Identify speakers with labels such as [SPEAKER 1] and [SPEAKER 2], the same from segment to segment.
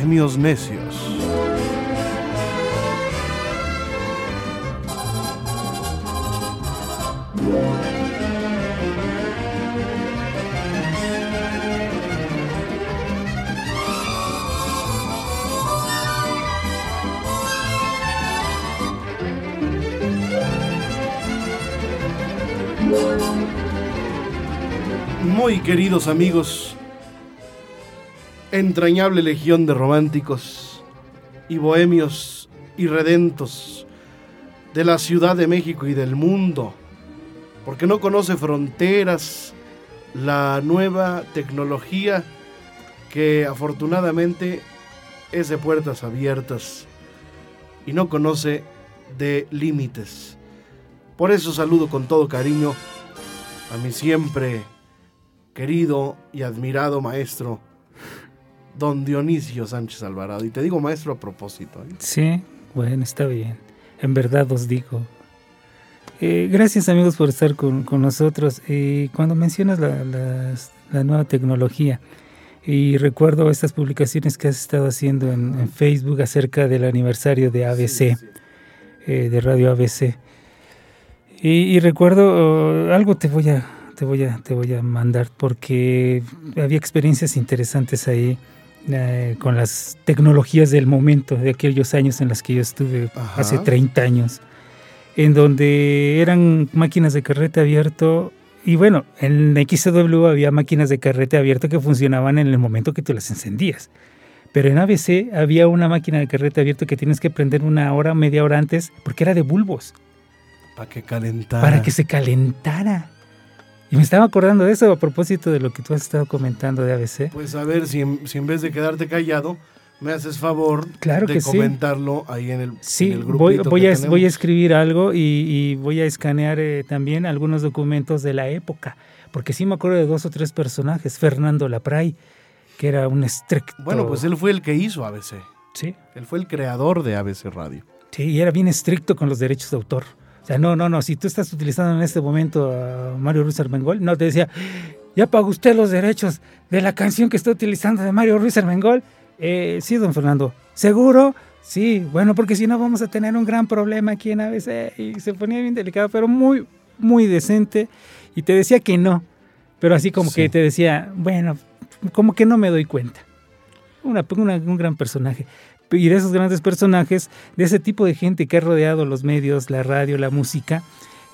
[SPEAKER 1] Bohemios necios. Muy queridos amigos, entrañable legión de románticos y bohemios y redentos de la Ciudad de México y del mundo, porque no conoce fronteras la nueva tecnología que afortunadamente es de puertas abiertas y no conoce de límites. Por eso saludo con todo cariño a mi siempre querido y admirado maestro, don Dionisio Sánchez Alvarado. Y te digo maestro a propósito. ¿eh?
[SPEAKER 2] Sí, bueno, está bien. En verdad os digo. Eh, gracias amigos por estar con, con nosotros. Eh, cuando mencionas la, la, la, nueva tecnología, y recuerdo estas publicaciones que has estado haciendo en, en Facebook acerca del aniversario de ABC, sí, sí. Eh, de Radio ABC. Y, y recuerdo, uh, algo te voy a te voy a, te voy a mandar porque había experiencias interesantes ahí eh, con las tecnologías del momento, de aquellos años en las que yo estuve Ajá. hace 30 años, en donde eran máquinas de carrete abierto. Y bueno, en XW había máquinas de carrete abierto que funcionaban en el momento que tú las encendías. Pero en ABC había una máquina de carrete abierto que tienes que prender una hora, media hora antes, porque era de bulbos.
[SPEAKER 1] Para que calentara.
[SPEAKER 2] Para que se calentara. Y me estaba acordando de eso a propósito de lo que tú has estado comentando de ABC.
[SPEAKER 1] Pues a ver, si en, si en vez de quedarte callado, me haces favor
[SPEAKER 2] claro
[SPEAKER 1] de
[SPEAKER 2] que
[SPEAKER 1] comentarlo
[SPEAKER 2] sí.
[SPEAKER 1] ahí en el,
[SPEAKER 2] sí,
[SPEAKER 1] en el.
[SPEAKER 2] Voy, voy, a, voy, a, escribir algo y, y voy a escanear eh, también algunos documentos de la época, porque sí me acuerdo de dos o tres personajes. Fernando Lapray, que era un estricto...
[SPEAKER 1] Bueno, pues él fue el que hizo ABC.
[SPEAKER 2] Sí.
[SPEAKER 1] Él fue el creador de ABC Radio.
[SPEAKER 2] Sí, y era bien estricto con los derechos de autor. O sea, no, no, no, si tú estás utilizando en este momento a Mario Ruiz Armengol, no te decía, ya pagó usted los derechos de la canción que está utilizando de Mario Ruiz Armengol. Eh, sí, don Fernando, ¿seguro? Sí, bueno, porque si no vamos a tener un gran problema aquí en ABC. Y se ponía bien delicado, pero muy, muy decente. Y te decía que no, pero así como sí. que te decía, bueno, como que no me doy cuenta. Una, una, un gran personaje y de esos grandes personajes, de ese tipo de gente que ha rodeado los medios, la radio, la música.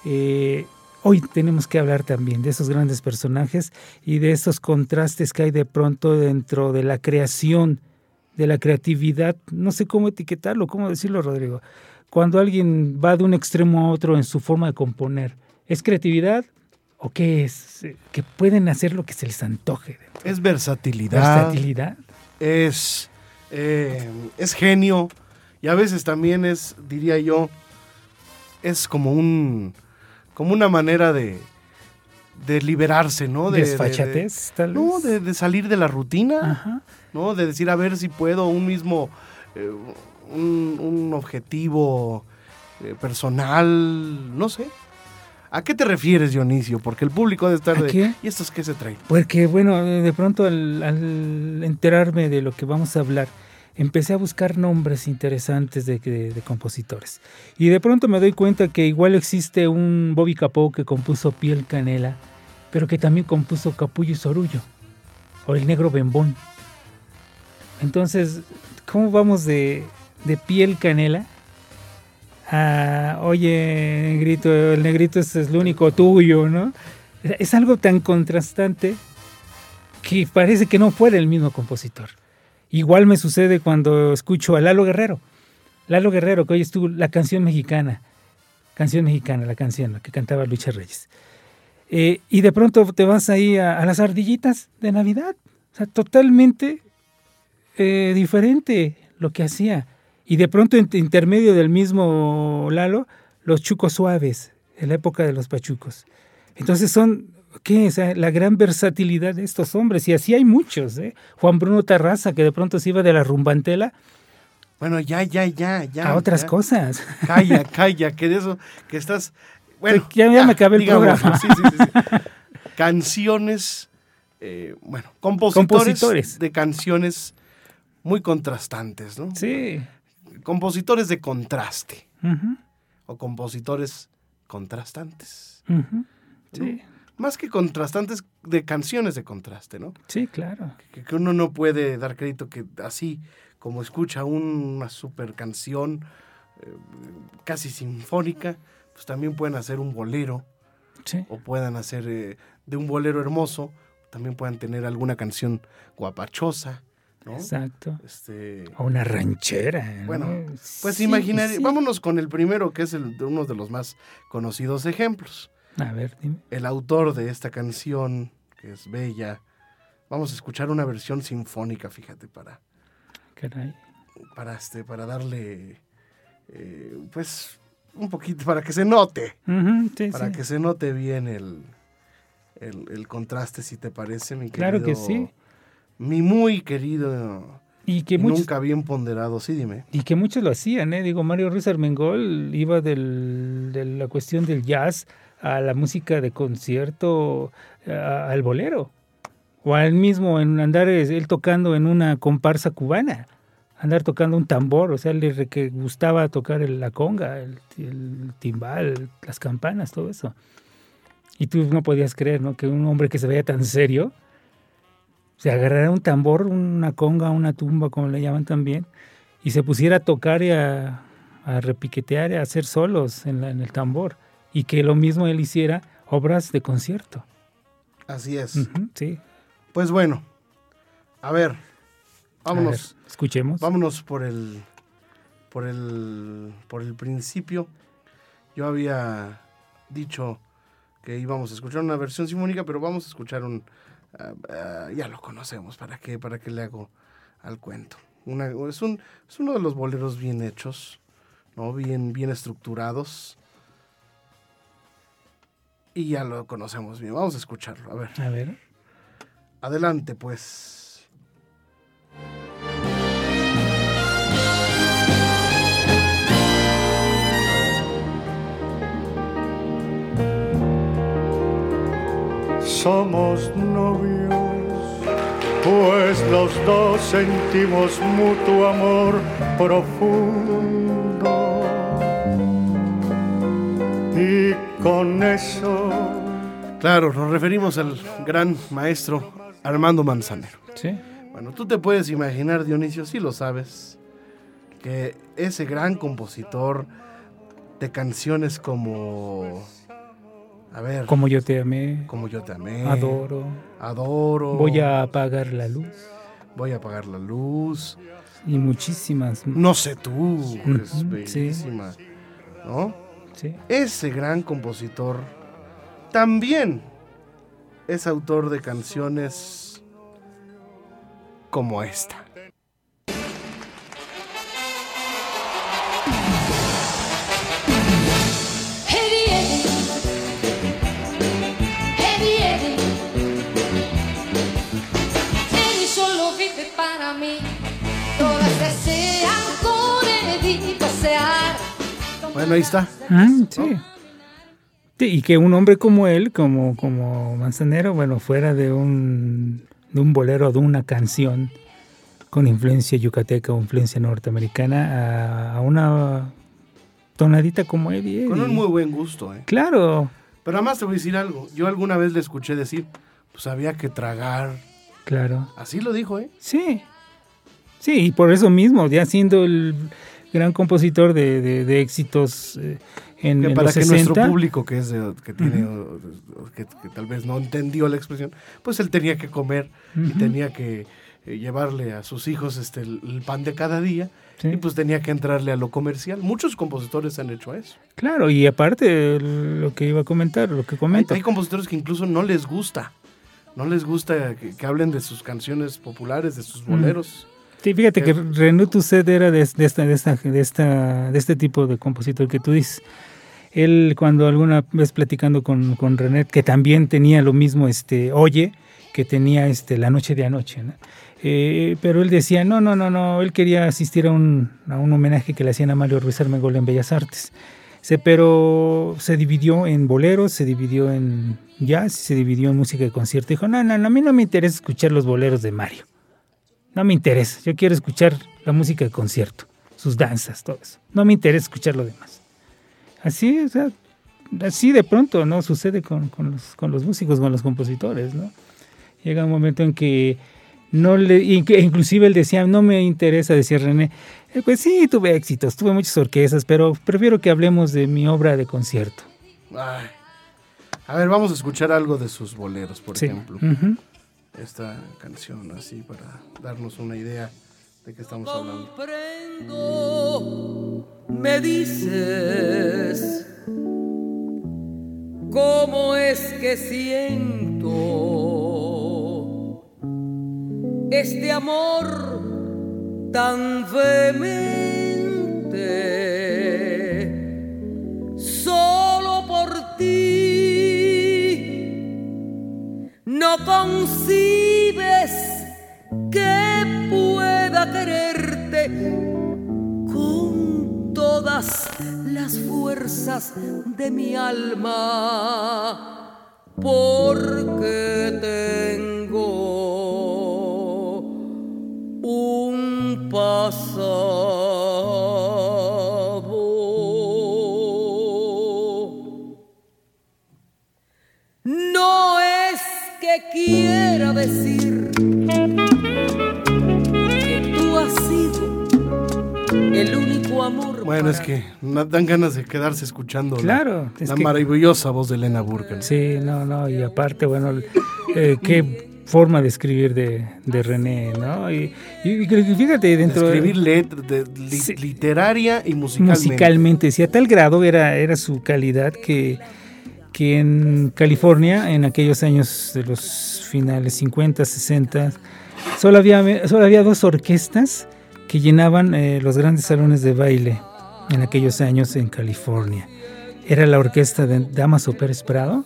[SPEAKER 2] Eh, hoy tenemos que hablar también de esos grandes personajes y de esos contrastes que hay de pronto dentro de la creación, de la creatividad. No sé cómo etiquetarlo, cómo decirlo, Rodrigo. Cuando alguien va de un extremo a otro en su forma de componer, ¿es creatividad? ¿O qué es? Que pueden hacer lo que se les antoje.
[SPEAKER 1] Es versatilidad.
[SPEAKER 2] Versatilidad.
[SPEAKER 1] Es eh, es genio y a veces también es, diría yo, es como un como una manera de, de liberarse, ¿no? De,
[SPEAKER 2] Desfachatez,
[SPEAKER 1] de, de, No, de, de, salir de la rutina, Ajá. ¿no? De decir, a ver si puedo un mismo, eh, un, un, objetivo eh, personal, no sé. ¿A qué te refieres, Dionisio? Porque el público debe estar de...
[SPEAKER 2] Qué?
[SPEAKER 1] ¿Y estos qué se traen?
[SPEAKER 2] Porque, bueno, de pronto al, al, enterarme de lo que vamos a hablar, empecé a buscar nombres interesantes de, de, de, compositores. Y de pronto me doy cuenta que igual existe un Bobby Capó que compuso Piel Canela, pero que también compuso Capullo y Sorullo, o El Negro Bembón. Entonces, ¿cómo vamos de, de Piel Canela a, oye, negrito, el negrito es, es lo único tuyo, ¿no? Es algo tan contrastante que parece que no fuera el mismo compositor. Igual me sucede cuando escucho a Lalo Guerrero. Lalo Guerrero, que hoy estuvo la canción mexicana. canción mexicana, la canción que cantaba Lucha Reyes. Eh, y de pronto te vas ahí a, a, las ardillitas de Navidad. O sea, totalmente eh, diferente lo que hacía. Y de pronto, en intermedio del mismo Lalo, los chucos suaves, en la época de los pachucos. Entonces son, ¿qué? O sea, la gran versatilidad de estos hombres. Y así hay muchos, ¿eh? Juan Bruno Tarraza, que de pronto se iba de la rumbantela.
[SPEAKER 1] Bueno, ya, ya, ya, ya.
[SPEAKER 2] A otras
[SPEAKER 1] ya.
[SPEAKER 2] cosas.
[SPEAKER 1] Calla, calla, que de eso, que estás... Bueno,
[SPEAKER 2] ya, ya, me acabé el digamos, programa.
[SPEAKER 1] Sí, sí, sí, Canciones, eh, bueno, compositores, compositores de canciones muy contrastantes, ¿no?
[SPEAKER 2] Sí.
[SPEAKER 1] Compositores de contraste. Uh -huh. O compositores contrastantes.
[SPEAKER 2] Uh -huh. Sí.
[SPEAKER 1] Más que contrastantes, de canciones de contraste, ¿no?
[SPEAKER 2] Sí, claro.
[SPEAKER 1] Que, que uno no puede dar crédito que así como escucha una super canción eh, casi sinfónica, pues también pueden hacer un bolero.
[SPEAKER 2] Sí.
[SPEAKER 1] O puedan hacer eh, de un bolero hermoso, también puedan tener alguna canción guapachosa. ¿No?
[SPEAKER 2] Exacto.
[SPEAKER 1] Este,
[SPEAKER 2] o una ranchera. ¿no?
[SPEAKER 1] Bueno, pues sí, imaginar, sí. vámonos con el primero, que es el, uno de los más conocidos ejemplos.
[SPEAKER 2] A ver, dime.
[SPEAKER 1] El autor de esta canción, que es bella, vamos a escuchar una versión sinfónica, fíjate, para,
[SPEAKER 2] Caray.
[SPEAKER 1] para, este, para darle, eh, pues, un poquito, para que se note,
[SPEAKER 2] uh -huh, sí,
[SPEAKER 1] para
[SPEAKER 2] sí.
[SPEAKER 1] que se note bien el, el, el, contraste, si te parece, mi
[SPEAKER 2] Claro que sí.
[SPEAKER 1] Mi muy querido
[SPEAKER 2] y que
[SPEAKER 1] y
[SPEAKER 2] muchos,
[SPEAKER 1] nunca bien ponderado, sí, dime.
[SPEAKER 2] Y que muchos lo hacían, ¿eh? Digo, Mario Ruiz Armengol iba del, de la cuestión del jazz a la música de concierto, a, al bolero. O al mismo en andar él tocando en una comparsa cubana, andar tocando un tambor, o sea, le que gustaba tocar el, la conga, el, el, timbal, las campanas, todo eso. Y tú no podías creer, ¿no? Que un hombre que se veía tan serio, se agarrara un tambor, una conga, una tumba, como le llaman también, y se pusiera a tocar y a, a repiquetear, y a hacer solos en, la, en, el tambor, y que lo mismo él hiciera obras de concierto.
[SPEAKER 1] Así es.
[SPEAKER 2] Uh -huh, sí.
[SPEAKER 1] Pues bueno, a ver, vámonos.
[SPEAKER 2] A ver, escuchemos.
[SPEAKER 1] Vámonos por el, por el, por el principio. Yo había dicho que íbamos a escuchar una versión sinfónica, pero vamos a escuchar un, Uh, uh, ya lo conocemos, ¿para qué, para qué le hago al cuento? Una, es, un, es uno de los boleros bien hechos, ¿no? bien, bien estructurados. Y ya lo conocemos bien. Vamos a escucharlo, a ver.
[SPEAKER 2] A ver.
[SPEAKER 1] Adelante, pues.
[SPEAKER 3] Somos novios, pues los dos sentimos mutuo amor profundo. Y con eso...
[SPEAKER 1] Claro, nos referimos al gran maestro Armando Manzanero.
[SPEAKER 2] Sí.
[SPEAKER 1] Bueno, tú te puedes imaginar, Dionisio, si sí lo sabes, que ese gran compositor de canciones como a ver.
[SPEAKER 2] Como yo te amé.
[SPEAKER 1] Como yo te amé.
[SPEAKER 2] Adoro.
[SPEAKER 1] Adoro.
[SPEAKER 2] Voy a apagar la luz.
[SPEAKER 1] Voy a apagar la luz.
[SPEAKER 2] Y muchísimas.
[SPEAKER 1] No sé tú. Es bellísima. Sí. ¿No?
[SPEAKER 2] Sí.
[SPEAKER 1] Ese gran compositor también es autor de canciones como esta. Bueno, ahí está.
[SPEAKER 2] Mm, sí. sí. Y que un hombre como él, como, como Manzanero, bueno, fuera de un, de un bolero, de una canción con influencia yucateca o influencia norteamericana, a, a una tonadita como Eddie,
[SPEAKER 1] Con un muy buen gusto, ¿eh?
[SPEAKER 2] Claro.
[SPEAKER 1] Pero además te voy a decir algo. Yo alguna vez le escuché decir, pues había que tragar.
[SPEAKER 2] Claro.
[SPEAKER 1] Así lo dijo, ¿eh?
[SPEAKER 2] Sí. Sí, y por eso mismo, ya siendo el gran compositor de, de, de éxitos eh, en,
[SPEAKER 1] que
[SPEAKER 2] en
[SPEAKER 1] para
[SPEAKER 2] los
[SPEAKER 1] que
[SPEAKER 2] 60.
[SPEAKER 1] nuestro público que es de, que tiene uh -huh. que, que, tal vez no entendió la expresión pues él tenía que comer uh -huh. y tenía que eh, llevarle a sus hijos este, el, el pan de cada día.
[SPEAKER 2] Sí.
[SPEAKER 1] Y pues tenía que entrarle a lo comercial. Muchos compositores han hecho eso.
[SPEAKER 2] Claro, y aparte lo que iba a comentar, lo que
[SPEAKER 1] Hay,
[SPEAKER 2] comento.
[SPEAKER 1] hay compositores que incluso no les gusta. No les gusta que, que hablen de sus canciones populares, de sus boleros.
[SPEAKER 2] Sí, fíjate que Renaud Tusset era de, de esta, de, esta, de, esta, de este tipo de compositor que tú dices. Él cuando alguna vez platicando con, con René, que también tenía lo mismo, este, oye, que tenía este, la noche de anoche, ¿no? Eh, pero él decía, no, no, no, no, él quería asistir a un, a un homenaje que le hacían a Mario Ruiz Armengol en Bellas Artes. Se, pero se dividió en boleros, se dividió en jazz, se dividió en música de concierto. Dijo, no, no, no, a mí no me interesa escuchar los boleros de Mario. No me interesa, yo quiero escuchar la música de concierto, sus danzas, todo eso. No me interesa escuchar lo demás. Así, o sea, así de pronto, ¿no? Sucede con, con, los, con los músicos, con los compositores, ¿no? Llega un momento en que no le, inclusive él decía, no me interesa, decía René, eh, pues sí, tuve éxitos, tuve muchas orquestas, pero prefiero que hablemos de mi obra de concierto.
[SPEAKER 1] Ay. A ver, vamos a escuchar algo de sus boleros, por
[SPEAKER 2] Sí.
[SPEAKER 1] ejemplo.
[SPEAKER 2] Ujú.
[SPEAKER 1] Esta canción, así, para darnos una idea de qué estamos hablando.
[SPEAKER 4] Comprendo, me dices cómo es que siento este amor tan vehemente No concibes que pueda quererte con todas las fuerzas de mi alma, porque tengo un pasado. Decir que tú has sido el único amor.
[SPEAKER 1] Bueno, es que dan ganas de quedarse escuchando la-
[SPEAKER 2] Claro,
[SPEAKER 1] la,
[SPEAKER 2] es que-
[SPEAKER 1] maravillosa voz de Elena Burken.
[SPEAKER 2] Sí, no, no, y aparte, bueno, eh, qué forma de escribir de, de René, ¿no? Y, y fíjate, dentro de...
[SPEAKER 1] Escribir letra, de, li-
[SPEAKER 2] Sí.
[SPEAKER 1] literaria y musicalmente.
[SPEAKER 2] musicalmente, sí, a tal grado era, era su calidad que, que en California, en aquellos años de los finales 50, 60, solo había, solo había dos orquestas que llenaban eh, los grandes salones de baile en aquellos años en California. Era la orquesta de Damaso Pérez Prado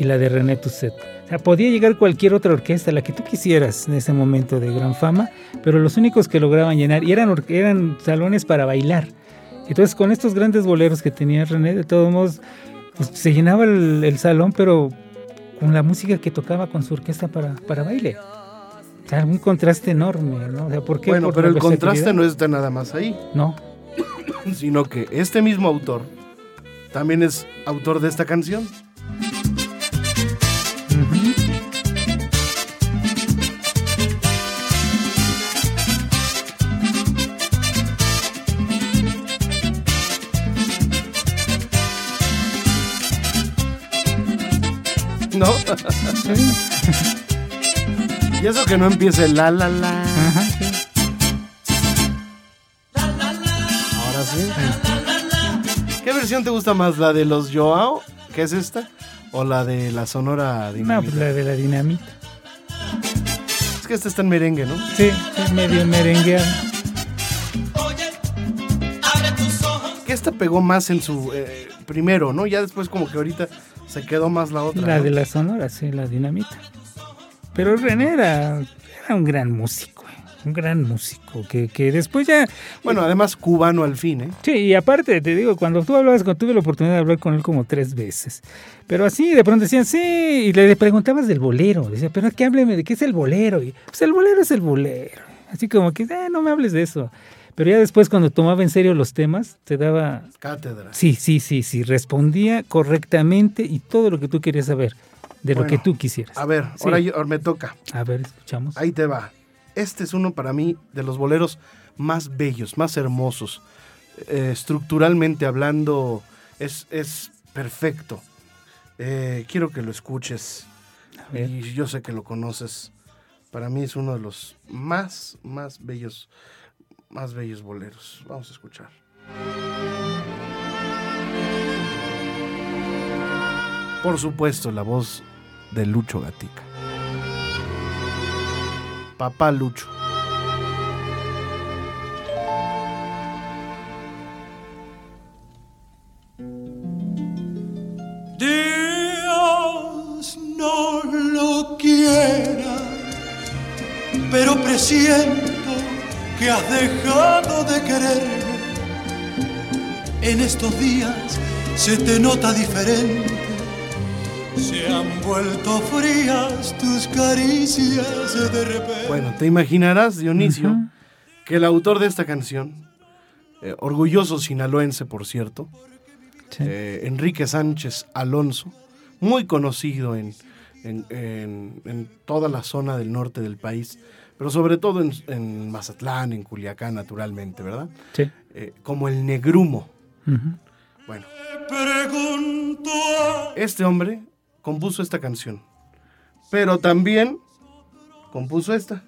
[SPEAKER 2] y la de René Tusset. O sea, podía llegar cualquier otra orquesta, la que tú quisieras en ese momento de gran fama, pero los únicos que lograban llenar, y eran, eran salones para bailar. Entonces, con estos grandes boleros que tenía René, de todos modos, pues, se llenaba el salón, pero con la música que tocaba con su orquesta para, para baile. O sea, un contraste enorme, ¿no? O sea, ¿por qué?
[SPEAKER 1] Bueno,
[SPEAKER 2] Por
[SPEAKER 1] pero el contraste no está nada más ahí,
[SPEAKER 2] No,
[SPEAKER 1] sino que este mismo autor también es autor de esta canción. ¿No?
[SPEAKER 2] Sí.
[SPEAKER 1] y eso que no empiece la la la.
[SPEAKER 2] Ajá, sí.
[SPEAKER 1] Ahora sí. ¿Qué versión te gusta más? ¿La de los Joao, que es esta? ¿O la de la Sonora
[SPEAKER 2] No,
[SPEAKER 1] Dinamita?
[SPEAKER 2] pues la de la dinamita.
[SPEAKER 1] Es que esta está en merengue, ¿no?
[SPEAKER 2] Sí, es medio merengueado.
[SPEAKER 1] Que esta pegó más en su eh, primero, ¿no? Ya después como que ahorita se quedó más la otra.
[SPEAKER 2] La
[SPEAKER 1] ¿no?
[SPEAKER 2] de la sonora, sí, la dinamita. Pero René era, era un gran músico, eh, un gran músico, que, que después ya...
[SPEAKER 1] Bueno, además cubano al fin, ¿eh?
[SPEAKER 2] Sí, y aparte, te digo, cuando tú hablabas, cuando tuve la oportunidad de hablar con él como tres veces, pero así de pronto decían, sí, y le preguntabas del bolero, decía, pero que hábleme de qué es el bolero, y pues el bolero es el bolero, así como que, "Ah, no me hables de eso, pero ya después cuando tomaba en serio los temas, te daba,
[SPEAKER 1] Cátedra.
[SPEAKER 2] sí, sí, sí, sí, respondía correctamente y todo lo que tú querías saber, de lo que tú quisieras.
[SPEAKER 1] A ver,
[SPEAKER 2] Sí.
[SPEAKER 1] ahora, yo- ahora me toca.
[SPEAKER 2] A ver, escuchamos.
[SPEAKER 1] Ahí te va. Este es uno para mí de los boleros más bellos, más hermosos. Eh, estructuralmente hablando, es, es perfecto. Eh, quiero que lo escuches.
[SPEAKER 2] A ver.
[SPEAKER 1] Y yo sé que lo conoces Para mí es uno de los más, más bellos, más bellos boleros. Vamos a escuchar. Por supuesto, la voz de Lucho Gatica. Papá Lucho.
[SPEAKER 5] Dios no lo quiera, pero presiento que has dejado de quererme. En estos días se te nota diferente. Se han vuelto frías tus caricias de repente.
[SPEAKER 1] Bueno, te imaginarás, Dionisio, que el autor de esta canción, eh, orgulloso sinaloense, por cierto,
[SPEAKER 2] Sí.
[SPEAKER 1] eh, Enrique Sánchez Alonso, muy conocido en, en- en- en toda la zona del norte del país, pero sobre todo en, en Mazatlán, en Culiacán, naturalmente, ¿verdad?
[SPEAKER 2] Sí.
[SPEAKER 1] Eh, como el negrumo. Bueno, este hombre compuso esta canción, pero también compuso esta.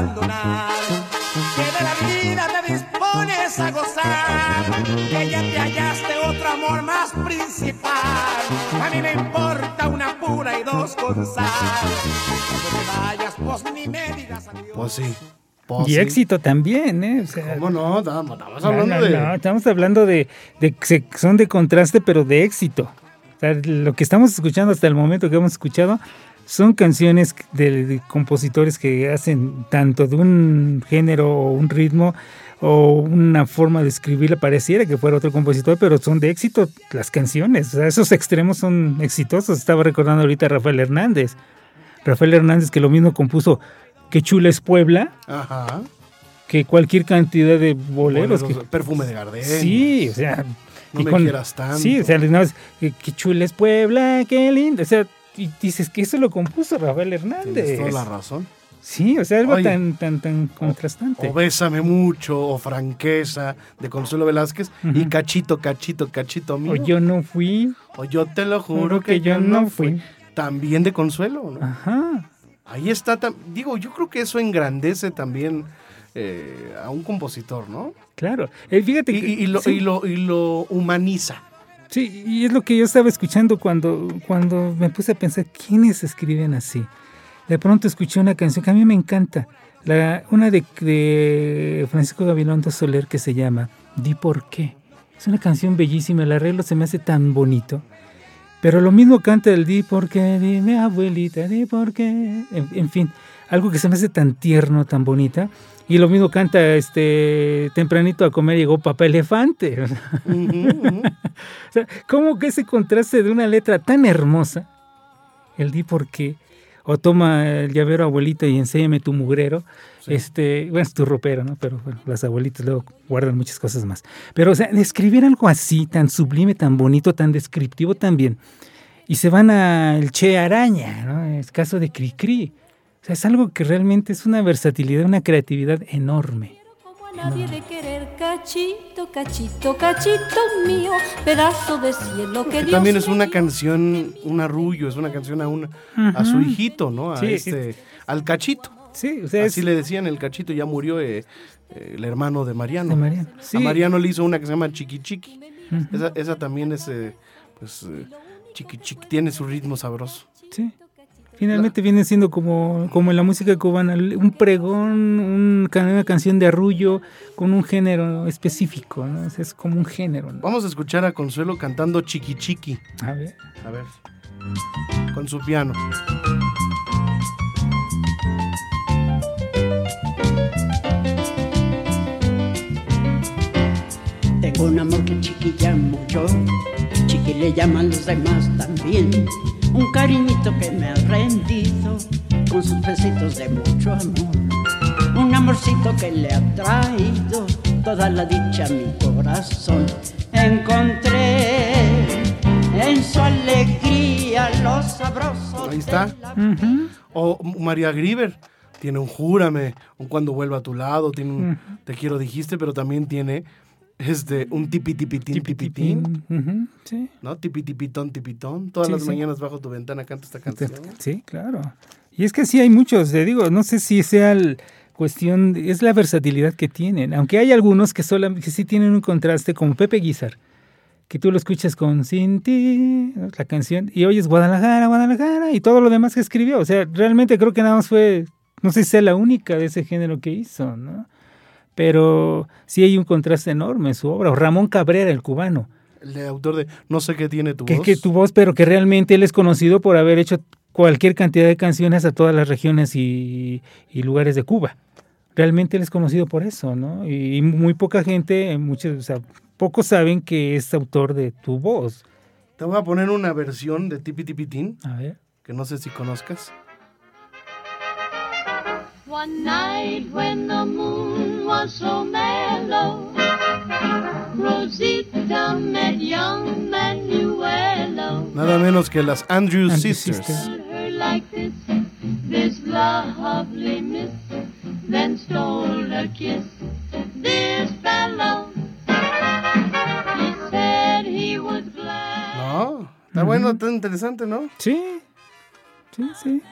[SPEAKER 6] Abandonar, que de la vida te dispones a gozar, que ya te hallaste otro amor más principal. A mí me importa una pura y dos con sal. Cuando te vayas, pues ni me digas adiós.
[SPEAKER 1] Pues sí. pues
[SPEAKER 2] Y
[SPEAKER 1] sí.
[SPEAKER 2] éxito también, ¿eh? O sea,
[SPEAKER 1] ¿Cómo no? Estamos, estamos
[SPEAKER 2] no,
[SPEAKER 1] hablando
[SPEAKER 2] no,
[SPEAKER 1] de...
[SPEAKER 2] no, estamos hablando de, de son de contraste, pero de éxito. O sea, lo que estamos escuchando hasta el momento que hemos escuchado son canciones de, de compositores que hacen tanto de un género o un ritmo o una forma de escribirla pareciera que fuera otro compositor, pero son de éxito las canciones. O sea, esos extremos son exitosos. Estaba recordando ahorita a Rafael Hernández. Rafael Hernández que lo mismo compuso Que chula es Puebla,
[SPEAKER 1] Ajá.
[SPEAKER 2] que cualquier cantidad de boleros. que-
[SPEAKER 1] perfume de Gardel.
[SPEAKER 2] Sí, o sea.
[SPEAKER 1] No me quieras tanto.
[SPEAKER 2] Sí, o sea, que chula es Puebla, qué lindo. O sea, y dices que eso lo compuso Rafael Hernández.
[SPEAKER 1] Tienes toda la razón.
[SPEAKER 2] Sí, o sea, algo
[SPEAKER 1] Oye,
[SPEAKER 2] tan, tan, tan contrastante.
[SPEAKER 1] O Bésame mucho, o Franqueza, de Consuelo Velázquez, y. Cachito, Cachito, Cachito mío.
[SPEAKER 2] O yo no fui.
[SPEAKER 1] O yo te lo juro que, yo no fui. También de Consuelo, ¿no?
[SPEAKER 2] Ajá.
[SPEAKER 1] Ahí está, digo, yo creo que eso engrandece también eh, a un compositor, ¿no?
[SPEAKER 2] Claro. Eh, fíjate
[SPEAKER 1] Y,
[SPEAKER 2] que.
[SPEAKER 1] y- y lo,
[SPEAKER 2] sí,
[SPEAKER 1] y lo- y lo humaniza.
[SPEAKER 2] Sí, y es lo que yo estaba escuchando cuando, cuando me puse a pensar, ¿quiénes escriben así? De pronto escuché una canción que a mí me encanta. La, una de, Francisco Gabilondo Soler que se llama Di por qué. Es una canción bellísima, el arreglo se me hace tan bonito. Pero lo mismo canta el Di por qué, dime abuelita, di por qué. En fin, algo que se me hace tan tierno, tan bonita. Y lo mismo canta este tempranito a comer llegó papá elefante. O sea, ¿cómo que ese contraste de una letra tan hermosa, el di por qué, o toma el llavero abuelita y enséñame tu mugrero, este, bueno, es tu ropero, ¿no? Pero bueno, las abuelitas luego guardan muchas cosas más. Pero, o sea, escribir algo así, tan sublime, tan bonito, tan descriptivo también, y se van al Che Araña, ¿no? Es caso de Cricri. O sea, es algo que realmente es una versatilidad, una creatividad enorme.
[SPEAKER 4] Como a nadie de querer, cachito, cachito, cachito mío, pedazo de cielo que Dios
[SPEAKER 1] también es una canción, un arrullo, es una canción a, una, a su hijito, ¿no? A
[SPEAKER 2] Sí,
[SPEAKER 1] este, al cachito.
[SPEAKER 2] Sí, o sea,
[SPEAKER 1] Así
[SPEAKER 2] es
[SPEAKER 1] le decían, el cachito ya murió eh, eh, el hermano de Mariano.
[SPEAKER 2] de Mariano. Sí.
[SPEAKER 1] A Mariano le hizo una que se llama Chiqui Chiqui. Esa, esa también es, eh, pues, eh, Chiqui Chiqui, tiene su ritmo sabroso.
[SPEAKER 2] Sí. Finalmente viene siendo como, como en la música cubana, un pregón, un una canción de arrullo con un género específico, ¿no? O sea, es como un género, ¿no?
[SPEAKER 1] Vamos a escuchar a Consuelo cantando Chiqui Chiqui.
[SPEAKER 2] A ver.
[SPEAKER 1] A ver. Con su piano.
[SPEAKER 7] Tengo un amor que chiqui llamo yo, chiqui le llaman los demás también. Un cariñito que me ha rendido con sus besitos de mucho amor. Un amorcito que le ha traído toda la dicha a mi corazón. Encontré en su alegría de lo sabroso.
[SPEAKER 1] Ahí está.
[SPEAKER 7] de la
[SPEAKER 1] O María Grieber tiene un Júrame, un Cuando vuelva a tu lado, tiene un Te quiero dijiste, pero también tiene este un tipi tipitín tipitín,
[SPEAKER 2] Ujú, Sí.
[SPEAKER 1] ¿no? Tipi tipitón tipitón. Todas
[SPEAKER 2] Sí,
[SPEAKER 1] las
[SPEAKER 2] sí.
[SPEAKER 1] mañanas bajo tu ventana canta esta canción.
[SPEAKER 2] Sí, claro. Y es que sí hay muchos, te digo, no sé si sea el cuestión, es la versatilidad que tienen, aunque hay algunos que, sola, que sí tienen un contraste, como Pepe Guizar, que tú lo escuchas con Sin ti, la canción, y oyes Guadalajara, Guadalajara, y todo lo demás que escribió. O sea, realmente creo que nada más fue, no sé si sea la única de ese género que hizo, ¿no? Pero sí hay un contraste enorme en su obra. O Ramón Cabrera, el cubano.
[SPEAKER 1] El autor de No sé qué tiene tu
[SPEAKER 2] que,
[SPEAKER 1] voz.
[SPEAKER 2] que tu voz, pero que realmente él es conocido por haber hecho cualquier cantidad de canciones a todas las regiones y, y lugares de Cuba. Realmente él es conocido por eso, ¿no? Y, y muy poca gente, muchos, o sea, pocos saben que es autor de tu voz.
[SPEAKER 1] Te voy a poner una versión de Tipi Tipitín,
[SPEAKER 2] A ver.
[SPEAKER 1] que no sé si conozcas.
[SPEAKER 8] One night when the moon was so mellow, Rosita met young Manuelo.
[SPEAKER 1] Nada menos que las Andrew,
[SPEAKER 2] Andrew
[SPEAKER 1] Sisters.
[SPEAKER 2] Sisters.
[SPEAKER 8] Her like this, this lovely miss, then stole a kiss. This fellow, he said he was glad.
[SPEAKER 1] No, está bueno, está interesante, ¿no?
[SPEAKER 2] Sí, sí, sí.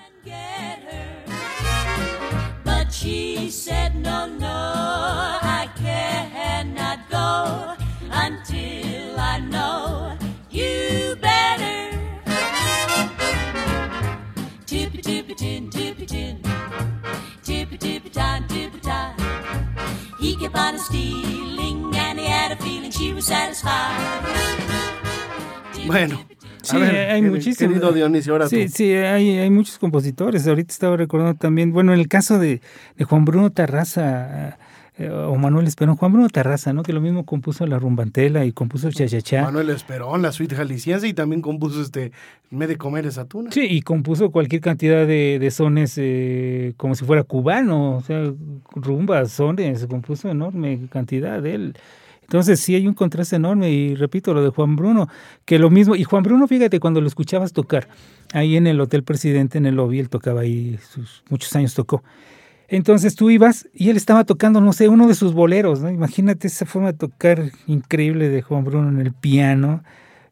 [SPEAKER 9] But she said, No, no, He kept on stealing, and he had a feeling she was satisfied.
[SPEAKER 1] Bueno,
[SPEAKER 2] Sí,
[SPEAKER 1] ver,
[SPEAKER 2] hay
[SPEAKER 1] querido-
[SPEAKER 2] muchísimos.
[SPEAKER 1] Querido Dionisio, ahora
[SPEAKER 2] Sí,
[SPEAKER 1] tú.
[SPEAKER 2] sí, hay, hay muchos compositores. Ahorita estaba recordando también, bueno, en el caso de, de Juan Bruno Tarraza eh, o Manuel Esperón, Juan Bruno Tarraza, ¿no? Que lo mismo compuso La Rumbantela y compuso Chachachá.
[SPEAKER 1] Manuel Esperón, la suite jalisciense y también compuso este Me de comer esa tuna.
[SPEAKER 2] Sí, y compuso cualquier cantidad de, de sones eh, como si fuera cubano, o sea, rumbas, sones, compuso enorme cantidad de él. Entonces sí hay un contraste enorme y repito lo de Juan Bruno, que lo mismo, y Juan Bruno, fíjate, cuando lo escuchabas tocar ahí en el Hotel Presidente, en el lobby, él tocaba ahí, sus, muchos años tocó. Entonces tú ibas y él estaba tocando, no sé, uno de sus boleros, ¿no? Imagínate esa forma de tocar increíble de Juan Bruno en el piano,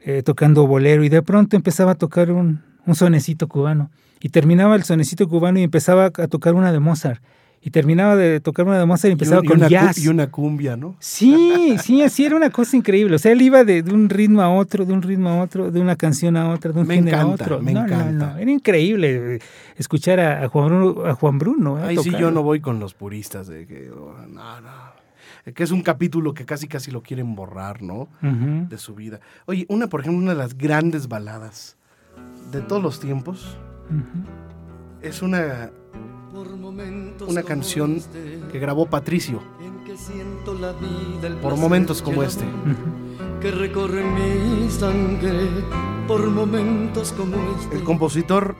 [SPEAKER 2] eh, tocando bolero, y de pronto empezaba a tocar un, un sonecito cubano. Y terminaba el sonecito cubano y empezaba a tocar una de Mozart. Y terminaba de tocar una de Mozart y
[SPEAKER 1] Y,
[SPEAKER 2] empezaba
[SPEAKER 1] un- y
[SPEAKER 2] con
[SPEAKER 1] una, cu-
[SPEAKER 2] jazz.
[SPEAKER 1] y una cumbia, ¿no?
[SPEAKER 2] Sí, sí, así era una cosa increíble. O sea, él iba de, de un ritmo a otro, de un ritmo a otro, de una canción a otra, de un
[SPEAKER 1] Me
[SPEAKER 2] género a
[SPEAKER 1] encanta,
[SPEAKER 2] otro.
[SPEAKER 1] me
[SPEAKER 2] no, no,
[SPEAKER 1] encanta.
[SPEAKER 2] no, Era increíble eh, escuchar a, a Juan Bruno. A Juan Bruno eh,
[SPEAKER 1] Ahí sí yo no voy con los puristas de que oh, no, no. Que es un capítulo que casi casi lo quieren borrar, ¿no? De su vida. Oye, una, por ejemplo, una de las grandes baladas de todos los tiempos es una, una canción que grabó Patricio. Por momentos como este.
[SPEAKER 5] que recorre mi sangre por momentos como este.
[SPEAKER 1] El compositor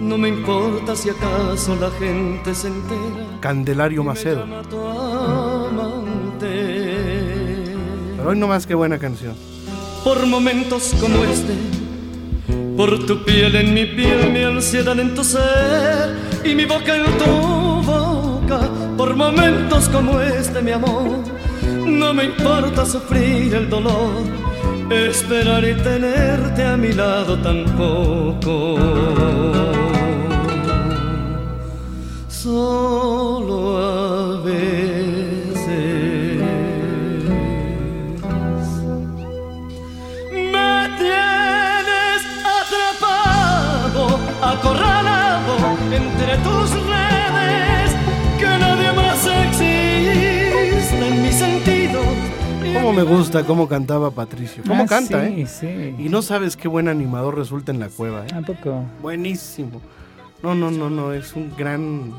[SPEAKER 5] No me importa si acaso la gente se entera.
[SPEAKER 1] Candelario Macedo. Pero hoy no más que buena canción.
[SPEAKER 5] Por momentos como este, por tu piel en mi piel, mi ansiedad en tu ser y mi boca en tu boca. Por momentos como este, mi amor, no me importa sufrir el dolor, esperar y tenerte a mi lado tampoco. Solo a veces me tienes atrapado, acorralado entre tus redes, que nadie más existe en mi sentido.
[SPEAKER 1] Cómo me gusta cómo cantaba Patricio. Cómo
[SPEAKER 2] Ah,
[SPEAKER 1] canta,
[SPEAKER 2] sí,
[SPEAKER 1] ¿eh?
[SPEAKER 2] sí.
[SPEAKER 1] Y no sabes qué buen animador resulta en la cueva, ¿eh?
[SPEAKER 2] Tampoco.
[SPEAKER 1] Buenísimo. No, no, no, no, es un gran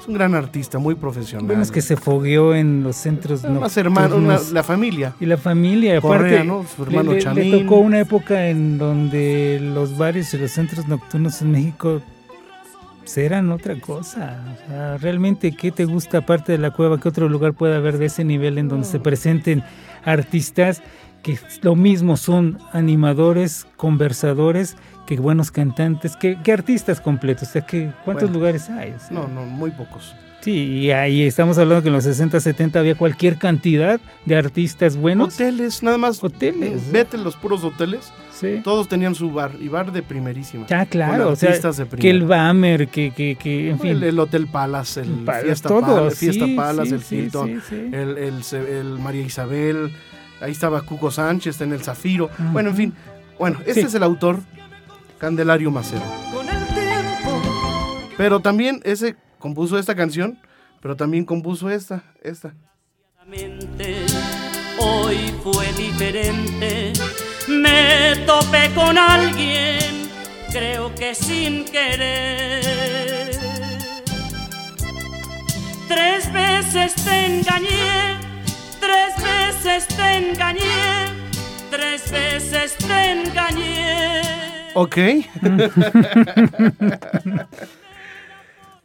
[SPEAKER 1] es un gran artista, muy profesional.
[SPEAKER 2] Vemos que se fogueó en los centros
[SPEAKER 1] Más hermano, una-
[SPEAKER 2] nocturnos.
[SPEAKER 1] la familia.
[SPEAKER 2] Y la familia, y aparte,
[SPEAKER 1] Correa, ¿no? Su hermano
[SPEAKER 2] le, le- le tocó una época en donde los bares y los centros nocturnos en México eran otra cosa. O sea, realmente, ¿qué te gusta aparte de la cueva? ¿Qué otro lugar puede haber de ese nivel en donde se presenten artistas que lo mismo son animadores, conversadores, que buenos cantantes, que, que artistas completos. O sea, que ¿cuántos
[SPEAKER 1] Bueno.
[SPEAKER 2] lugares hay? O sea,
[SPEAKER 1] No, no, muy pocos.
[SPEAKER 2] Sí, y ahí estamos hablando que en los 60, 70 había cualquier cantidad de artistas buenos.
[SPEAKER 1] Hoteles, nada más.
[SPEAKER 2] Hoteles.
[SPEAKER 1] Vete los puros hoteles.
[SPEAKER 2] Sí.
[SPEAKER 1] Todos tenían su bar, y bar de primerísima.
[SPEAKER 2] Ya, claro, o sea,
[SPEAKER 1] de
[SPEAKER 2] que el. Bamer, que, que, que en fin.
[SPEAKER 1] El, el Hotel Palace, el Fiesta,
[SPEAKER 2] todo,
[SPEAKER 1] Fiesta
[SPEAKER 2] sí,
[SPEAKER 1] Palace,
[SPEAKER 2] sí,
[SPEAKER 1] el Hilton,
[SPEAKER 2] sí, sí.
[SPEAKER 1] El, el, María Isabel, ahí estaba Cuco Sánchez en el Zafiro. Bueno, en fin. Bueno, este
[SPEAKER 2] Sí.
[SPEAKER 1] es el autor, Candelario Macero. Pero también ese compuso esta canción, pero también compuso esta, esta.
[SPEAKER 5] Hoy fue diferente. Me topé con alguien, creo que sin querer. Tres veces te engañé, tres veces te engañé, tres veces te engañé.
[SPEAKER 1] Ok.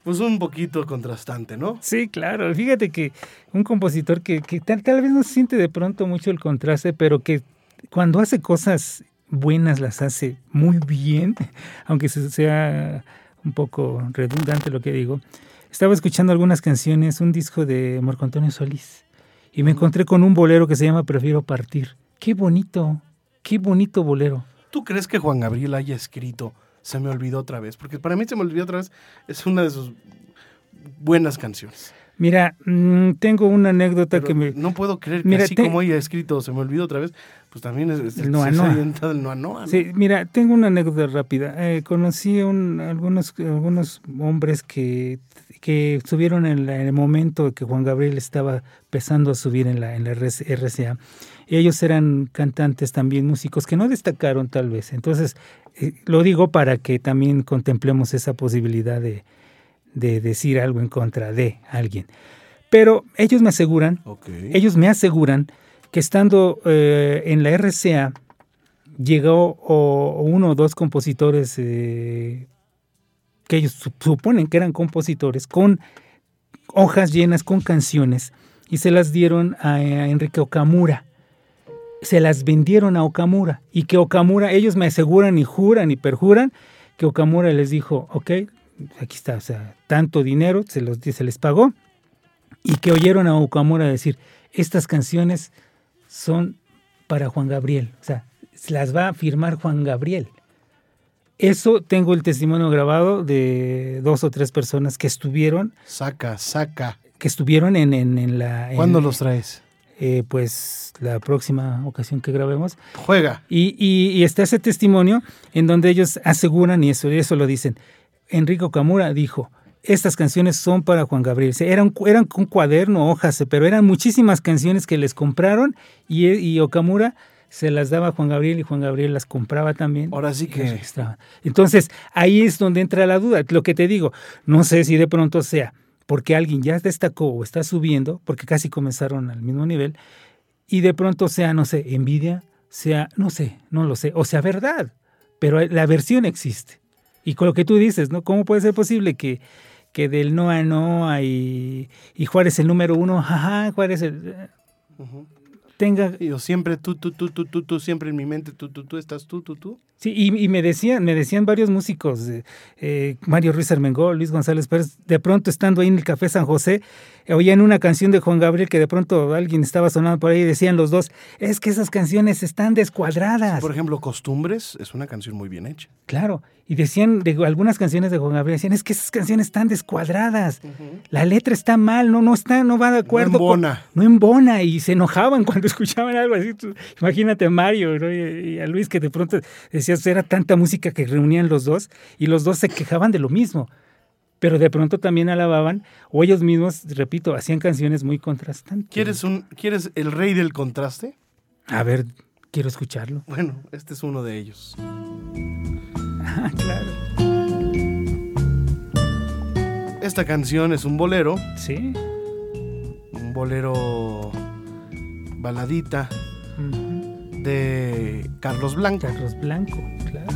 [SPEAKER 1] pues un poquito contrastante, ¿no?
[SPEAKER 2] Sí, claro. Fíjate que un compositor que, que tal, tal vez no se siente de pronto mucho el contraste, pero que cuando hace cosas buenas las hace muy bien, aunque se- sea un poco redundante lo que digo. Estaba escuchando algunas canciones, un disco de Marco Antonio Solís, y me encontré con un bolero que se llama Prefiero Partir. Qué bonito, qué bonito bolero.
[SPEAKER 1] ¿Tú crees que Juan Gabriel haya escrito Se me olvidó otra vez? Porque para mí Se me olvidó otra vez es una de sus buenas canciones.
[SPEAKER 2] Mira, mm, tengo una anécdota
[SPEAKER 1] Pero
[SPEAKER 2] que me...
[SPEAKER 1] No puedo creer que
[SPEAKER 2] Mira,
[SPEAKER 1] así
[SPEAKER 2] te-
[SPEAKER 1] como ella ha escrito Se me olvidó otra vez, pues también es, es-
[SPEAKER 2] El Noa Noa.
[SPEAKER 1] el ¿no?
[SPEAKER 2] Sí, mira, tengo una anécdota rápida. Eh, conocí a un- algunos, algunos hombres que, que subieron en, la- en el momento que Juan Gabriel estaba empezando a subir en la, en la RC RCA. Y ellos eran cantantes también, músicos que no destacaron tal vez. Entonces, eh, lo digo para que también contemplemos esa posibilidad de, de decir algo en contra de alguien. Pero ellos me aseguran, ellos me aseguran que estando eh, en la RCA llegó uno o dos compositores eh, que ellos su- suponen que eran compositores con hojas llenas con canciones y se las dieron a, a Enrique Okamura. Se las vendieron a Okamura y que Okamura, ellos me aseguran y juran y perjuran que Okamura les dijo, ok, aquí está, o sea, tanto dinero se, los, se les pagó y que oyeron a Okamura decir, estas canciones son para Juan Gabriel, o sea, se las va a firmar Juan Gabriel. Eso tengo el testimonio grabado de dos o tres personas que estuvieron,
[SPEAKER 1] Saca, saca.
[SPEAKER 2] que estuvieron en, en, en la... en-
[SPEAKER 1] ¿Cuándo los traes?
[SPEAKER 2] eh, pues la próxima ocasión que grabemos.
[SPEAKER 1] Juega.
[SPEAKER 2] Y, y- y está ese testimonio en donde ellos aseguran, y eso, y eso lo dicen, Enrico Camura dijo, estas canciones son para Juan Gabriel. Eran, eran con cuaderno, hojas, pero eran muchísimas canciones que les compraron y, y Okamura se las daba a Juan Gabriel y Juan Gabriel las compraba también.
[SPEAKER 1] Ahora sí que.
[SPEAKER 2] Entonces, ahí es donde entra la duda. Lo que te digo, no sé si de pronto sea porque alguien ya destacó o está subiendo, porque casi comenzaron al mismo nivel, y de pronto sea, no sé, envidia, sea, no sé, no lo sé, o sea, verdad, pero la versión existe. Y con lo que tú dices, ¿no? ¿Cómo puede ser posible que, que del no a no y, y Juárez el número uno, jaja, Juárez el, tenga
[SPEAKER 1] yo siempre tú, tú, tú, tú, tú, tú, siempre en mi mente, tú, tú, tú, estás tú, tú, tú.
[SPEAKER 2] Sí, y, y me decían, me decían varios músicos, eh, eh, Mario Ruiz Armengol, Luis González Pérez, de pronto estando ahí en el Café San José, oían una canción de Juan Gabriel que de pronto alguien estaba sonando por ahí y decían los dos, es que esas canciones están descuadradas.
[SPEAKER 1] Por ejemplo, Costumbres es una canción muy bien hecha.
[SPEAKER 2] Claro, y decían de algunas canciones de Juan Gabriel, decían, es que esas canciones están descuadradas, la letra está mal, no, no está, no va de acuerdo. con-
[SPEAKER 1] embona.
[SPEAKER 2] no embona, y se enojaban cuando escuchaban algo así. Tú- imagínate a Mario ¿no? y, y a Luis que de pronto decías, era tanta música que reunían los dos, y los dos se quejaban de lo mismo. Pero de pronto también alababan, o ellos mismos, repito, hacían canciones muy contrastantes.
[SPEAKER 1] ¿Quieres, un, ¿Quieres el rey del contraste?
[SPEAKER 2] A ver, quiero escucharlo.
[SPEAKER 1] Bueno, este es uno de ellos.
[SPEAKER 2] Ah, claro.
[SPEAKER 1] Esta canción es un bolero,
[SPEAKER 2] Sí.
[SPEAKER 1] un bolero baladita de Carlos Blanco.
[SPEAKER 2] Carlos Blanco, claro.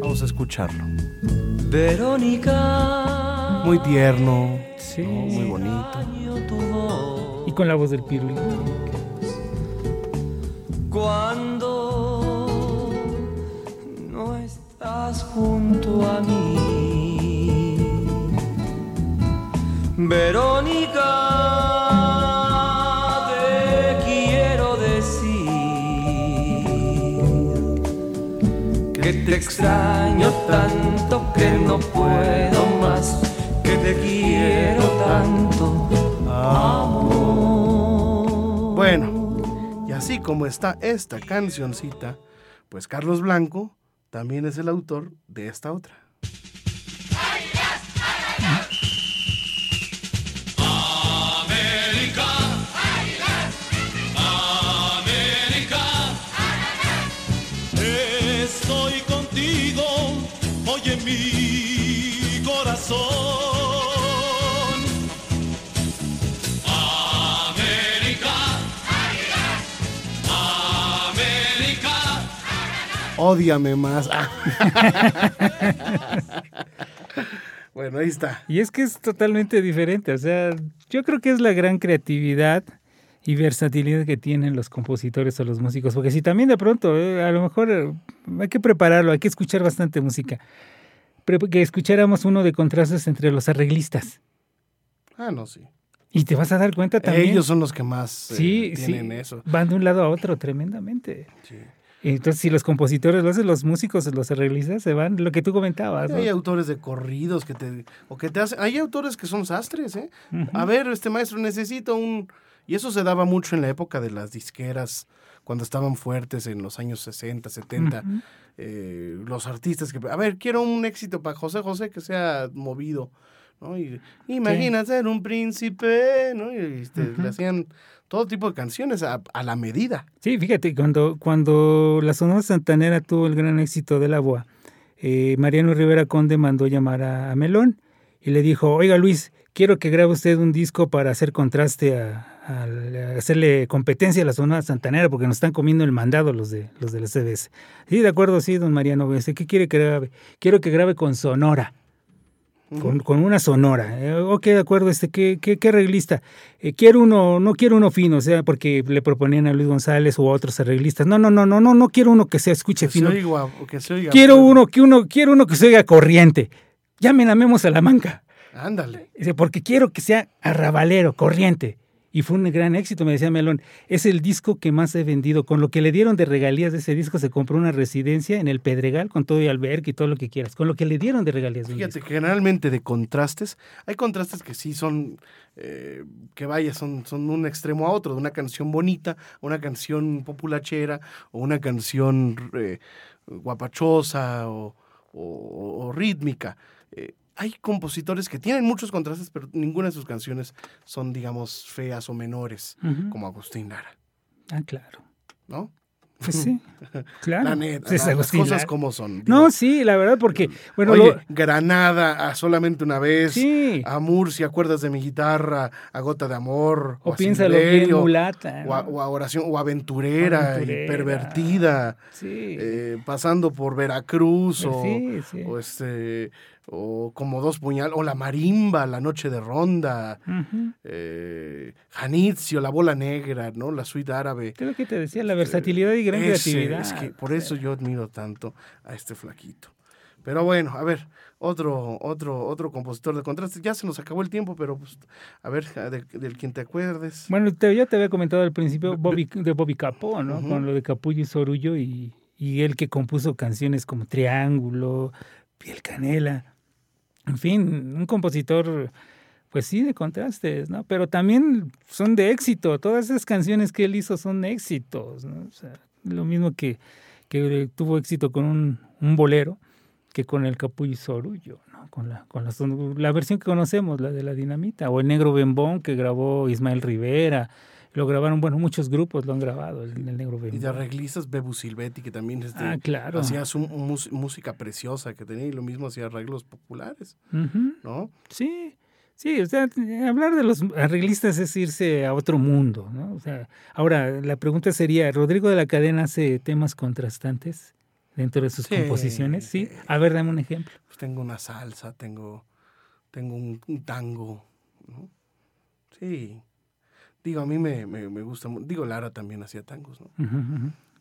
[SPEAKER 1] Vamos a escucharlo.
[SPEAKER 5] Verónica.
[SPEAKER 1] Muy tierno,
[SPEAKER 2] Sí.
[SPEAKER 1] ¿no? muy bonito.
[SPEAKER 2] Y con la voz del Pirulín.
[SPEAKER 10] junto a mí. Verónica, te quiero decir que te extraño tanto que no puedo más, que te quiero tanto, amor.
[SPEAKER 1] Bueno, y así como está esta cancioncita, pues Carlos Blanco también es el autor de esta otra.
[SPEAKER 11] Estoy contigo, oye mi corazón.
[SPEAKER 1] Ódiame más. bueno, ahí está.
[SPEAKER 2] Y es que es totalmente diferente, o sea, yo creo que es la gran creatividad y versatilidad que tienen los compositores o los músicos, porque si también de pronto, eh, a lo mejor eh, hay que prepararlo, hay que escuchar bastante música, pero que escucháramos uno de contrastes entre los arreglistas.
[SPEAKER 1] Ah, no, sí.
[SPEAKER 2] Y te vas a dar cuenta también.
[SPEAKER 1] Ellos son los que más eh,
[SPEAKER 2] sí,
[SPEAKER 1] tienen
[SPEAKER 2] sí,
[SPEAKER 1] eso.
[SPEAKER 2] Van de un lado a otro tremendamente.
[SPEAKER 1] Sí.
[SPEAKER 2] Entonces, si los compositores lo hacen, los músicos, los arreglistas, se van, lo que tú comentabas. ¿no?
[SPEAKER 1] Hay autores de corridos que te o que te hacen, hay autores que son sastres, ¿eh? A ver, este maestro necesita un y eso se daba mucho en la época de las disqueras cuando estaban fuertes en los años 60, 70.
[SPEAKER 2] Ujú.
[SPEAKER 1] eh, los artistas que a ver, quiero un éxito para José José que sea movido, ¿no? Y imagina ser un príncipe, ¿no? Y este, le hacían todo tipo de canciones a, a la medida.
[SPEAKER 2] Sí, fíjate, cuando, cuando la Sonora Santanera tuvo el gran éxito de la boa, eh, Mariano Rivera Conde mandó llamar a, a Melón y le dijo, oiga Luis, quiero que grabe usted un disco para hacer contraste a hacerle competencia a la Sonora Santanera porque nos están comiendo el mandado los de los de la CBS. Sí, de acuerdo, sí, don Mariano, este, ¿qué quiere que grabe? Quiero que grabe con Sonora. Con, con una sonora. Eh, ok, de acuerdo, este, ¿qué, qué, qué arreglista? Eh, quiero uno, no quiero uno fino, o sea, porque le proponían a Luis González o a otros arreglistas. No, no, no, no, no, no quiero uno que se escuche
[SPEAKER 1] Que se
[SPEAKER 2] fino.
[SPEAKER 1] oiga, que se oiga
[SPEAKER 2] Quiero
[SPEAKER 1] feo.
[SPEAKER 2] uno, que uno, quiero uno que se oiga corriente. Llamen a Memo Salamanca.
[SPEAKER 1] Ándale.
[SPEAKER 2] Porque quiero que sea arrabalero, corriente. Y fue un gran éxito, me decía Melón. Es el disco que más he vendido. Con lo que le dieron de regalías de ese disco, se compró una residencia en el Pedregal con todo y albergue y todo lo que quieras. Con lo que le dieron de regalías. de
[SPEAKER 1] Fíjate, generalmente de contrastes, hay contrastes que sí son, eh, que vaya, son, son un extremo a otro, de una canción bonita, una canción populachera, o una canción eh, guapachosa o, o- o rítmica. Hay compositores que tienen muchos contrastes, pero ninguna de sus canciones son, digamos, feas o menores, como Agustín Lara,
[SPEAKER 2] Ah, claro.
[SPEAKER 1] ¿no?
[SPEAKER 2] Pues sí, claro.
[SPEAKER 1] La neta,
[SPEAKER 2] Sí, es
[SPEAKER 1] la- las cosas como son.
[SPEAKER 2] No, sí, la verdad, porque, bueno,
[SPEAKER 1] Oye,
[SPEAKER 2] lo-
[SPEAKER 1] Granada, a solamente una vez.
[SPEAKER 2] Sí.
[SPEAKER 1] A Murcia, acuerdas de mi guitarra, a Gota de Amor.
[SPEAKER 2] O
[SPEAKER 1] a
[SPEAKER 2] piénsalo bien, mulata,
[SPEAKER 1] O, a, o oración, o aventurera,
[SPEAKER 2] Aventurera.
[SPEAKER 1] y pervertida.
[SPEAKER 2] Sí.
[SPEAKER 1] eh, pasando por Veracruz, o,
[SPEAKER 2] Sí, sí.
[SPEAKER 1] o este. O como dos puñal, o la marimba, la noche de ronda, eh, Janitzio, la bola negra, ¿no? La suite árabe.
[SPEAKER 2] Lo que te decía, la versatilidad y gran
[SPEAKER 1] Ese,
[SPEAKER 2] creatividad.
[SPEAKER 1] Es que por eso yo admiro tanto a este flaquito. Pero bueno, a ver, otro, otro, otro compositor de contrastes. Ya se nos acabó el tiempo, pero pues, a ver, de- del quien te acuerdes.
[SPEAKER 2] Bueno, te, ya te había comentado al principio Bobby, de Bobby Capó, ¿no? Con lo de Capullo y Sorullo y, y él que compuso canciones como Triángulo, Piel Canela. En fin, un compositor, pues sí, de contrastes, ¿no? Pero también son de éxito. Todas esas canciones que él hizo son éxitos, ¿no? O sea, lo mismo que, que tuvo éxito con un, bolero que con el Capullo Sorullo, ¿no? Con la, con la, la versión que conocemos, la de la dinamita, o el Negro Bembón que grabó Ismael Rivera, lo grabaron, bueno, muchos grupos lo han grabado, el, el Negro
[SPEAKER 1] Y de arreglistas, Bebu Silvetti, que también este,
[SPEAKER 2] Ah, claro.
[SPEAKER 1] hacía su mus- música preciosa que tenía y lo mismo hacía arreglos populares. ¿no?
[SPEAKER 2] Sí, sí, o sea, hablar de los arreglistas es irse a otro mundo, ¿no? O sea, ahora la pregunta sería, ¿Rodrigo de la Cadena hace temas contrastantes dentro de sus
[SPEAKER 1] Sí.
[SPEAKER 2] composiciones? Sí. A ver, dame un ejemplo.
[SPEAKER 1] Pues tengo una salsa, tengo, tengo un, un tango, ¿no? Sí. Digo, a mí me, me, me gusta, mu- digo, Lara también hacía tangos, ¿no?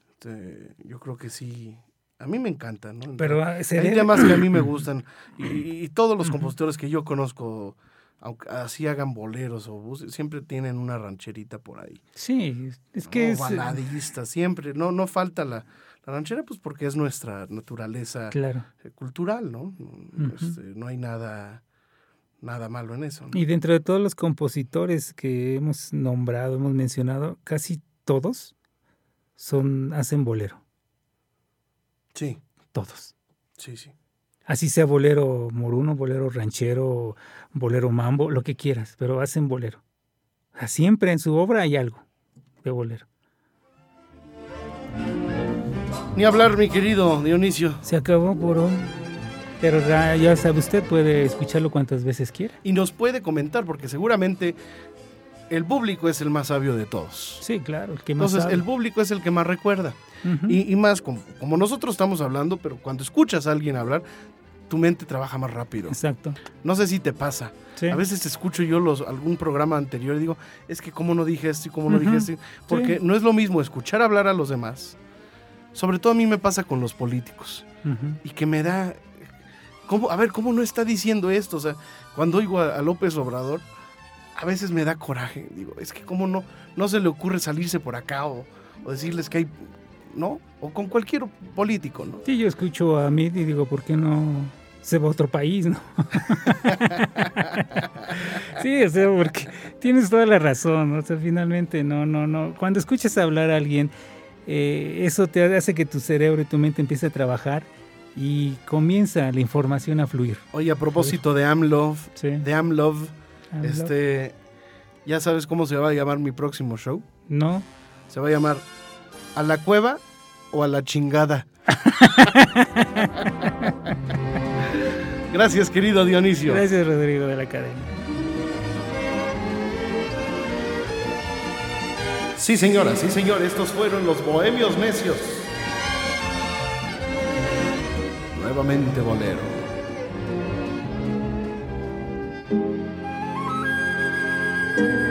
[SPEAKER 1] Este, yo creo que sí A mí me encantan, ¿no?
[SPEAKER 2] Pero, ah,
[SPEAKER 1] hay
[SPEAKER 2] sería-
[SPEAKER 1] temas que a mí me gustan. Y, y todos los compositores que yo conozco, aunque así hagan boleros o bus- siempre tienen una rancherita por ahí.
[SPEAKER 2] Sí, es que
[SPEAKER 1] No,
[SPEAKER 2] es... eh,
[SPEAKER 1] baladista, siempre. No, no falta la, la ranchera, pues porque es nuestra naturaleza
[SPEAKER 2] Claro.
[SPEAKER 1] eh, cultural, ¿no? Este, no hay nada, nada malo en eso. ¿no?
[SPEAKER 2] Y dentro de todos los compositores que hemos nombrado, hemos mencionado, casi todos son hacen bolero.
[SPEAKER 1] Sí,
[SPEAKER 2] Todos.
[SPEAKER 1] sí, sí.
[SPEAKER 2] Así sea bolero moruno, bolero ranchero, bolero mambo, lo que quieras, pero hacen bolero. Siempre en su obra hay algo de bolero.
[SPEAKER 1] Ni hablar, mi querido Dionisio.
[SPEAKER 2] Se acabó por hoy. Pero ya, sabe usted, puede escucharlo cuantas veces quiera.
[SPEAKER 1] Y nos puede comentar, porque seguramente el público es el más sabio de todos.
[SPEAKER 2] Sí, claro, el que más
[SPEAKER 1] Entonces,
[SPEAKER 2] sabe.
[SPEAKER 1] el público es el que más recuerda. Y, y más, como, como nosotros estamos hablando, pero cuando escuchas a alguien hablar, tu mente trabaja más rápido.
[SPEAKER 2] Exacto.
[SPEAKER 1] No sé si te pasa.
[SPEAKER 2] Sí.
[SPEAKER 1] A veces escucho yo los, algún programa anterior y digo, es que cómo no dije esto y cómo no
[SPEAKER 2] Ujú.
[SPEAKER 1] dije esto. Porque
[SPEAKER 2] Sí.
[SPEAKER 1] no es lo mismo escuchar hablar a los demás. Sobre todo a mí me pasa con los políticos. Y que me da... ¿cómo, a ver, ¿cómo no está diciendo esto? O sea, cuando oigo a, López Obrador, a veces me da coraje. Digo, es que cómo no, no se le ocurre salirse por acá o, o decirles que hay... ¿No? O con cualquier político, ¿no?
[SPEAKER 2] Sí, yo escucho a mí y digo, ¿por qué no se va a otro país, no? sí, o sea, porque tienes toda la razón, o sea, finalmente, no, no, no. Cuando escuchas hablar a alguien, eh, eso te hace que tu cerebro y tu mente empiece a trabajar y comienza la información a fluir.
[SPEAKER 1] Oye, a propósito de Amlove,
[SPEAKER 2] Sí.
[SPEAKER 1] de Amlove,
[SPEAKER 2] Amlove.
[SPEAKER 1] este, ¿ya sabes cómo se va a llamar mi próximo show?
[SPEAKER 2] No,
[SPEAKER 1] Se va a llamar ¿A la cueva o a la chingada? Gracias, querido Dionisio.
[SPEAKER 2] gracias Rodrigo de la cadena.
[SPEAKER 1] Sí, señora, sí, señor, estos fueron los bohemios necios. Nuevamente bolero.
[SPEAKER 12] Thank